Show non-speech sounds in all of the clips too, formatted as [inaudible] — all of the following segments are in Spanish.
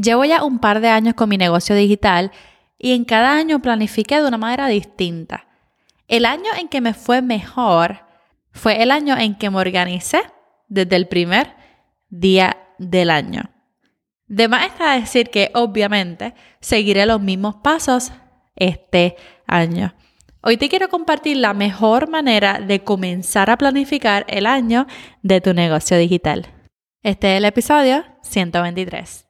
Llevo ya un par de años con mi negocio digital y en cada año planifiqué de una manera distinta. El año en que me fue mejor fue el año en que me organicé desde el primer día del año. De más está decir que obviamente seguiré los mismos pasos este año. Hoy te quiero compartir la mejor manera de comenzar a planificar el año de tu negocio digital. Este es el episodio 123.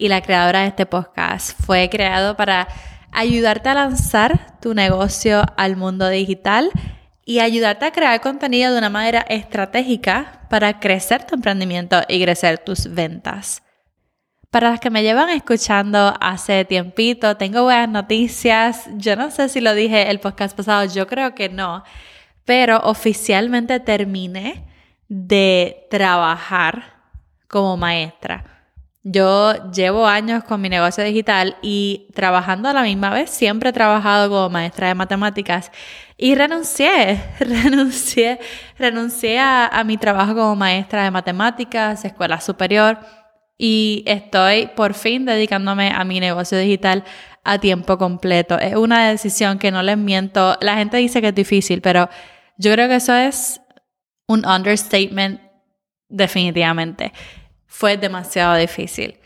y la creadora de este podcast. Fue creado para ayudarte a lanzar tu negocio al mundo digital y ayudarte a crear contenido de una manera estratégica para crecer tu emprendimiento y crecer tus ventas. Para las que me llevan escuchando hace tiempito, tengo buenas noticias. Yo no sé si lo dije el podcast pasado, yo creo que no, pero oficialmente terminé de trabajar como maestra. Yo llevo años con mi negocio digital y trabajando a la misma vez, siempre he trabajado como maestra de matemáticas y renuncié, [laughs] renuncié, renuncié a, mi trabajo como maestra de matemáticas, escuela superior y estoy por fin dedicándome a mi negocio digital a tiempo completo. Es una decisión que no les miento. La gente dice que es difícil, pero yo creo que eso es un understatement definitivamente fue demasiado difícil.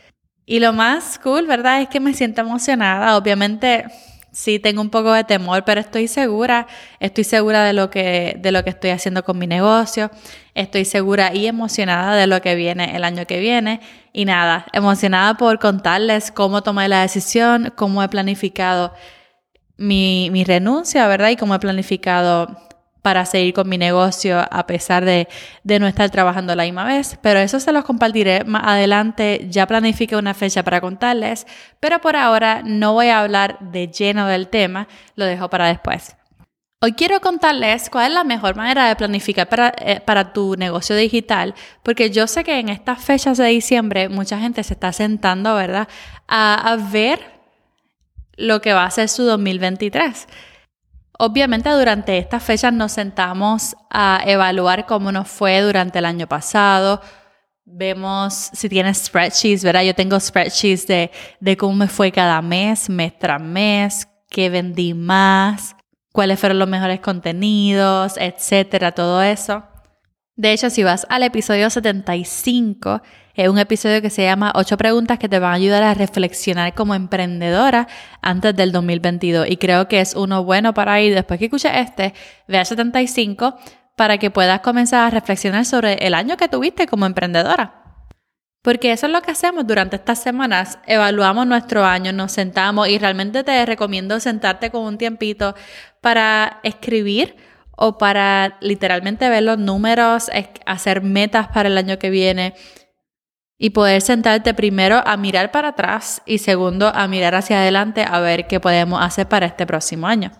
Y lo más cool, ¿verdad? Es que me siento emocionada. Obviamente sí tengo un poco de temor, pero estoy segura, estoy segura de lo que de lo que estoy haciendo con mi negocio. Estoy segura y emocionada de lo que viene el año que viene y nada, emocionada por contarles cómo tomé la decisión, cómo he planificado mi, mi renuncia, ¿verdad? Y cómo he planificado para seguir con mi negocio a pesar de, no estar trabajando la misma vez. Pero eso se los compartiré más adelante. Ya planifique una fecha para contarles, pero por ahora no voy a hablar de lleno del tema, lo dejo para después. Hoy quiero contarles cuál es la mejor manera de planificar para, eh, para, tu negocio digital, porque yo sé que en estas fechas de diciembre mucha gente se está sentando, ¿verdad?, a, a ver lo que va a ser su 2023. Obviamente durante estas fechas nos sentamos a evaluar cómo nos fue durante el año pasado. Vemos si tienes spreadsheets, ¿verdad? Yo tengo spreadsheets de, de cómo me fue cada mes, mes tras mes, qué vendí más, cuáles fueron los mejores contenidos, etcétera, todo eso. De hecho, si vas al episodio 75, es un episodio que se llama 8 preguntas que te van a ayudar a reflexionar como emprendedora antes del 2022. Y creo que es uno bueno para ir, después que escuches este, ve al 75 para que puedas comenzar a reflexionar sobre el año que tuviste como emprendedora. Porque eso es lo que hacemos durante estas semanas. Evaluamos nuestro año, nos sentamos y realmente te recomiendo sentarte con un tiempito para escribir o para literalmente ver los números, hacer metas para el año que viene y poder sentarte primero a mirar para atrás y segundo a mirar hacia adelante a ver qué podemos hacer para este próximo año.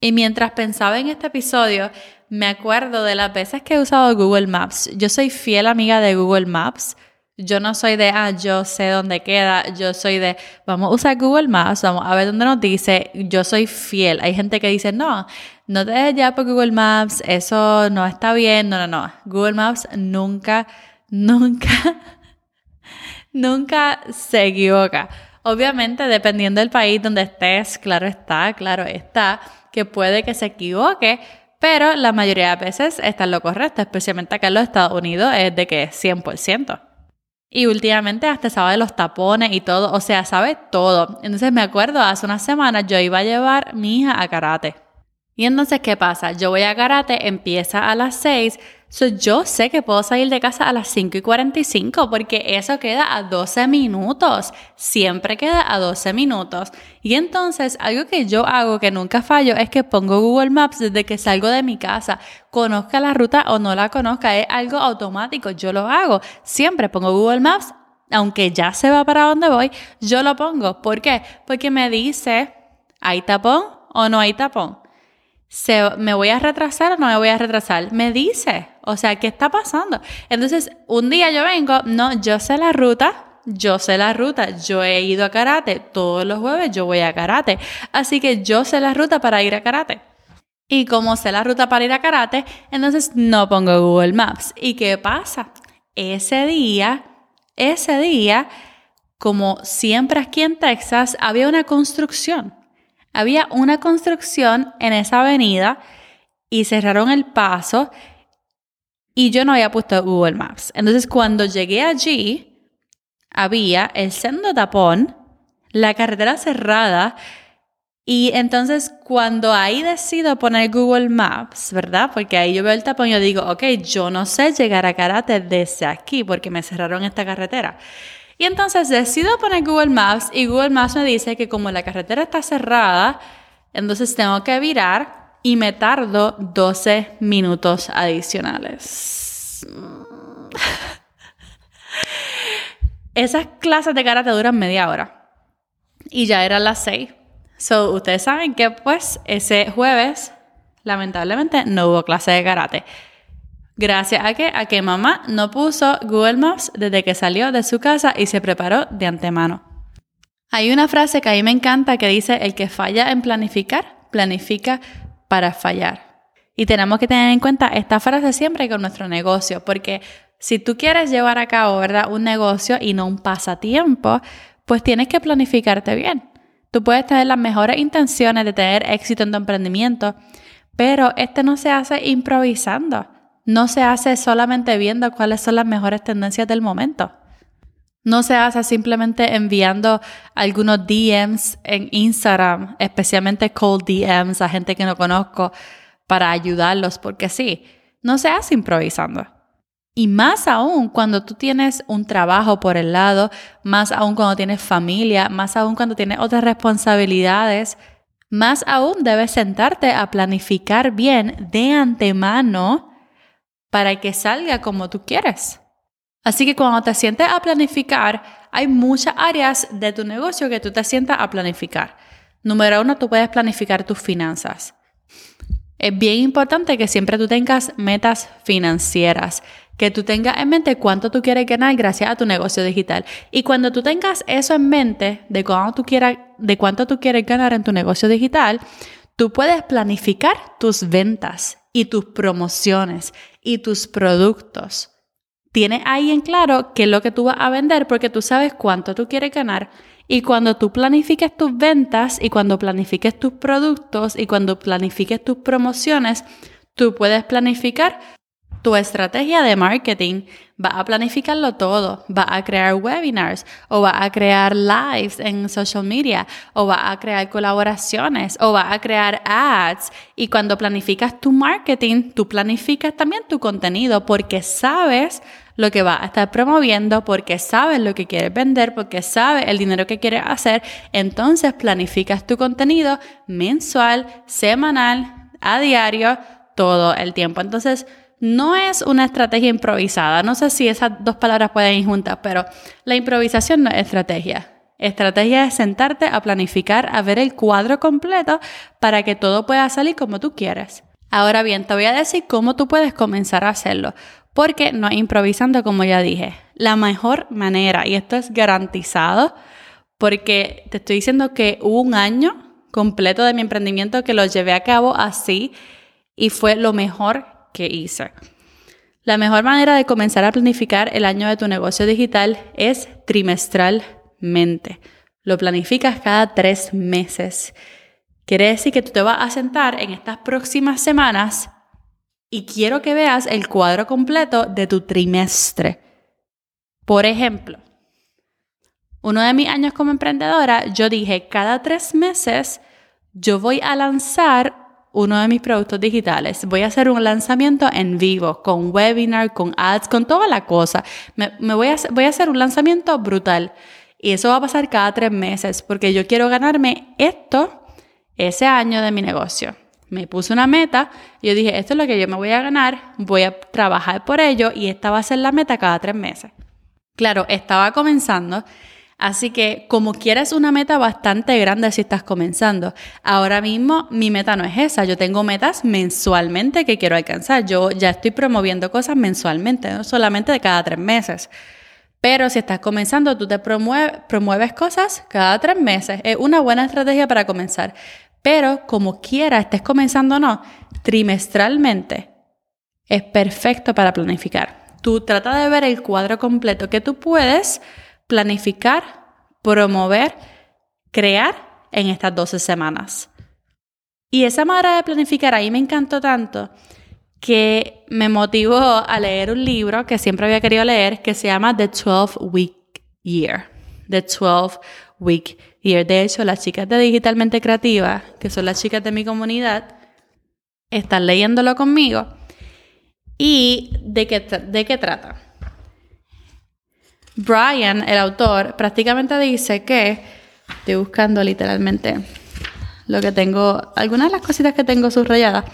Y mientras pensaba en este episodio, me acuerdo de las veces que he usado Google Maps. Yo soy fiel amiga de Google Maps. Yo no soy de, ah, yo sé dónde queda. Yo soy de, vamos a usar Google Maps, vamos a ver dónde nos dice. Yo soy fiel. Hay gente que dice, no, no te dejes ya por Google Maps, eso no está bien. No, no, no. Google Maps nunca, nunca [laughs] nunca se equivoca. Obviamente, dependiendo del país donde estés, claro está, claro está, que puede que se equivoque, pero la mayoría de veces está en lo correcto, especialmente acá en los Estados Unidos, es de que es 100%. Y últimamente hasta sabe los tapones y todo, o sea, sabe todo. Entonces me acuerdo, hace unas semanas yo iba a llevar a mi hija a karate. Y entonces, ¿qué pasa? Yo voy a karate, empieza a las 6, So, yo sé que puedo salir de casa a las 5 y 45 porque eso queda a 12 minutos. Siempre queda a 12 minutos. Y entonces, algo que yo hago que nunca fallo es que pongo Google Maps desde que salgo de mi casa. Conozca la ruta o no la conozca, es algo automático. Yo lo hago. Siempre pongo Google Maps, aunque ya se va para donde voy, yo lo pongo. ¿Por qué? Porque me dice, ¿hay tapón o no hay tapón? ¿Me voy a retrasar o no me voy a retrasar? Me dice, o sea, ¿qué está pasando? Entonces, un día yo vengo, no, yo sé la ruta, yo sé la ruta, yo he ido a karate, todos los jueves yo voy a karate, así que yo sé la ruta para ir a karate. Y como sé la ruta para ir a karate, entonces no pongo Google Maps. ¿Y qué pasa? Ese día, ese día, como siempre aquí en Texas, había una construcción había una construcción en esa avenida y cerraron el paso y yo no había puesto Google Maps. Entonces cuando llegué allí, había el sendo tapón, la carretera cerrada y entonces cuando ahí decido poner Google Maps, ¿verdad? Porque ahí yo veo el tapón y yo digo, ok, yo no sé llegar a Karate desde aquí porque me cerraron esta carretera. Y entonces decido poner Google Maps y Google Maps me dice que como la carretera está cerrada, entonces tengo que virar y me tardo 12 minutos adicionales. [laughs] Esas clases de karate duran media hora y ya eran las 6. So, ustedes saben que pues ese jueves lamentablemente no hubo clase de karate. Gracias a que, a que mamá no puso Google Maps desde que salió de su casa y se preparó de antemano. Hay una frase que a mí me encanta que dice, el que falla en planificar, planifica para fallar. Y tenemos que tener en cuenta esta frase siempre con nuestro negocio, porque si tú quieres llevar a cabo, ¿verdad? Un negocio y no un pasatiempo, pues tienes que planificarte bien. Tú puedes tener las mejores intenciones de tener éxito en tu emprendimiento, pero este no se hace improvisando no se hace solamente viendo cuáles son las mejores tendencias del momento. No se hace simplemente enviando algunos DMs en Instagram, especialmente cold DMs a gente que no conozco para ayudarlos, porque sí, no se hace improvisando. Y más aún cuando tú tienes un trabajo por el lado, más aún cuando tienes familia, más aún cuando tienes otras responsabilidades, más aún debes sentarte a planificar bien de antemano para que salga como tú quieres. Así que cuando te sientes a planificar, hay muchas áreas de tu negocio que tú te sientas a planificar. Número uno, tú puedes planificar tus finanzas. Es bien importante que siempre tú tengas metas financieras, que tú tengas en mente cuánto tú quieres ganar gracias a tu negocio digital. Y cuando tú tengas eso en mente de, tú quieras, de cuánto tú quieres ganar en tu negocio digital, tú puedes planificar tus ventas y tus promociones y tus productos. Tienes ahí en claro qué es lo que tú vas a vender porque tú sabes cuánto tú quieres ganar. Y cuando tú planifiques tus ventas y cuando planifiques tus productos y cuando planifiques tus promociones, tú puedes planificar tu estrategia de marketing va a planificarlo todo, va a crear webinars o va a crear lives en social media o va a crear colaboraciones o va a crear ads. Y cuando planificas tu marketing, tú planificas también tu contenido porque sabes lo que va a estar promoviendo, porque sabes lo que quieres vender, porque sabes el dinero que quieres hacer. Entonces planificas tu contenido mensual, semanal, a diario, todo el tiempo. Entonces, no es una estrategia improvisada. No sé si esas dos palabras pueden ir juntas, pero la improvisación no es estrategia. Estrategia es sentarte a planificar, a ver el cuadro completo para que todo pueda salir como tú quieres. Ahora bien, te voy a decir cómo tú puedes comenzar a hacerlo, porque no improvisando como ya dije. La mejor manera, y esto es garantizado, porque te estoy diciendo que hubo un año completo de mi emprendimiento que lo llevé a cabo así y fue lo mejor que hice. La mejor manera de comenzar a planificar el año de tu negocio digital es trimestralmente. Lo planificas cada tres meses. Quiere decir que tú te vas a sentar en estas próximas semanas y quiero que veas el cuadro completo de tu trimestre. Por ejemplo, uno de mis años como emprendedora, yo dije, cada tres meses yo voy a lanzar uno de mis productos digitales. Voy a hacer un lanzamiento en vivo, con webinar, con ads, con toda la cosa. Me, voy, a, voy a hacer un lanzamiento brutal. Y eso va a pasar cada tres meses, porque yo quiero ganarme esto ese año de mi negocio. Me puse una meta yo dije, esto es lo que yo me voy a ganar, voy a trabajar por ello y esta va a ser la meta cada tres meses. Claro, estaba comenzando Así que como quieras una meta bastante grande si estás comenzando. Ahora mismo mi meta no es esa, yo tengo metas mensualmente que quiero alcanzar. Yo ya estoy promoviendo cosas mensualmente, no solamente de cada tres meses. Pero si estás comenzando, tú te promueves cosas cada tres meses. Es una buena estrategia para comenzar. Pero como quiera, estés comenzando o no, trimestralmente es perfecto para planificar. Tú trata de ver el cuadro completo que tú puedes planificar, promover, crear en estas 12 semanas. Y esa manera de planificar ahí me encantó tanto que me motivó a leer un libro que siempre había querido leer que se llama The 12 Week Year. The 12 Week Year. De hecho, las chicas de Digitalmente Creativa, que son las chicas de mi comunidad, están leyéndolo conmigo. ¿Y de qué, de qué trata? Brian, el autor, prácticamente dice que, estoy buscando literalmente lo que tengo, algunas de las cositas que tengo subrayadas,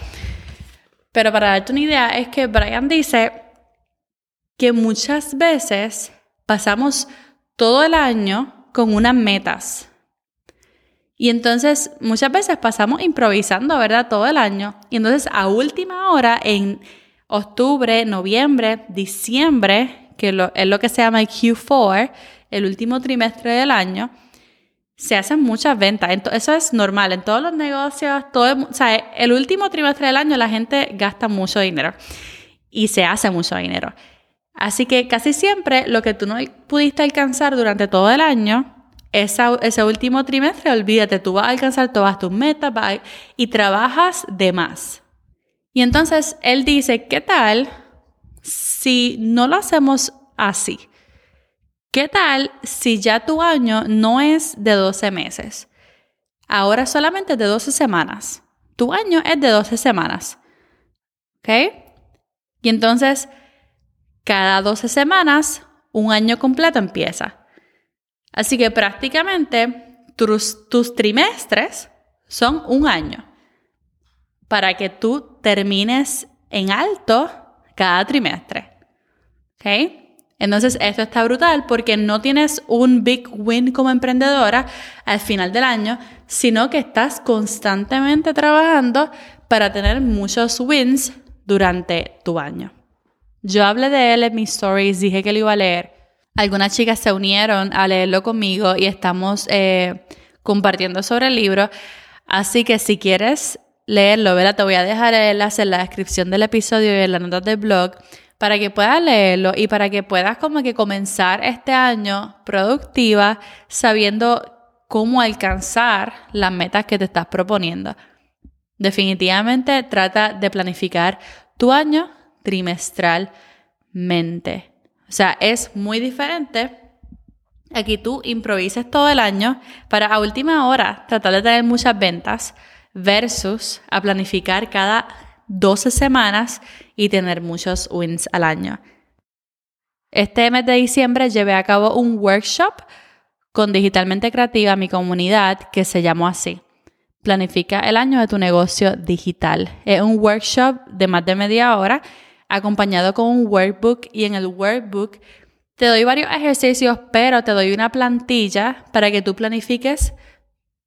pero para darte una idea es que Brian dice que muchas veces pasamos todo el año con unas metas. Y entonces muchas veces pasamos improvisando, ¿verdad? Todo el año. Y entonces a última hora, en octubre, noviembre, diciembre, que es lo que se llama el Q4, el último trimestre del año, se hacen muchas ventas. Eso es normal. En todos los negocios, todo, o sea, el último trimestre del año la gente gasta mucho dinero y se hace mucho dinero. Así que casi siempre lo que tú no pudiste alcanzar durante todo el año, ese último trimestre, olvídate, tú vas a alcanzar todas tus metas y trabajas de más. Y entonces él dice, ¿qué tal si no lo hacemos así? ¿Qué tal si ya tu año no es de 12 meses? Ahora solamente de 12 semanas. Tu año es de 12 semanas. ¿Ok? Y entonces, cada 12 semanas, un año completo empieza. Así que prácticamente tus, tus trimestres son un año para que tú termines en alto cada trimestre. ¿Ok? Entonces, esto está brutal porque no tienes un big win como emprendedora al final del año, sino que estás constantemente trabajando para tener muchos wins durante tu año. Yo hablé de él en mis stories, dije que lo iba a leer. Algunas chicas se unieron a leerlo conmigo y estamos eh, compartiendo sobre el libro. Así que si quieres leerlo, ¿verdad? Te voy a dejar el enlace en la descripción del episodio y en las notas del blog para que puedas leerlo y para que puedas como que comenzar este año productiva sabiendo cómo alcanzar las metas que te estás proponiendo. Definitivamente trata de planificar tu año trimestralmente. O sea, es muy diferente. Aquí tú improvises todo el año para a última hora tratar de tener muchas ventas versus a planificar cada 12 semanas y tener muchos wins al año. Este mes de diciembre llevé a cabo un workshop con Digitalmente Creativa, mi comunidad, que se llamó así. Planifica el año de tu negocio digital. Es un workshop de más de media hora acompañado con un workbook y en el workbook te doy varios ejercicios, pero te doy una plantilla para que tú planifiques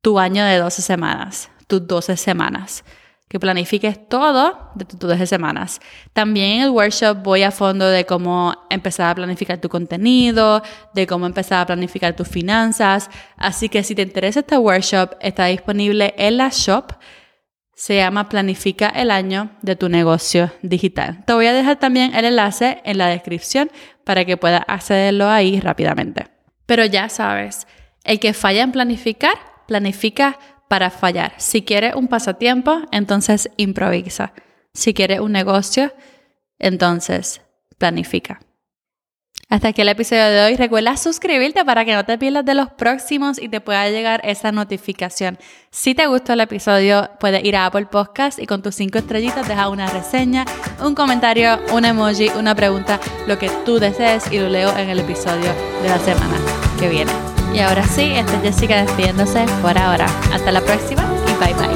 tu año de 12 semanas tus 12 semanas. Que planifiques todo de tus 12 semanas. También en el workshop voy a fondo de cómo empezar a planificar tu contenido, de cómo empezar a planificar tus finanzas. Así que si te interesa este workshop, está disponible en la shop. Se llama Planifica el año de tu negocio digital. Te voy a dejar también el enlace en la descripción para que puedas accederlo ahí rápidamente. Pero ya sabes, el que falla en planificar, planifica para fallar. Si quieres un pasatiempo, entonces improvisa. Si quieres un negocio, entonces planifica. Hasta aquí el episodio de hoy. Recuerda suscribirte para que no te pierdas de los próximos y te pueda llegar esa notificación. Si te gustó el episodio, puedes ir a Apple Podcast y con tus cinco estrellitas deja una reseña, un comentario, un emoji, una pregunta, lo que tú desees y lo leo en el episodio de la semana que viene. Y ahora sí, esta es Jessica despidiéndose por ahora. Hasta la próxima y bye bye.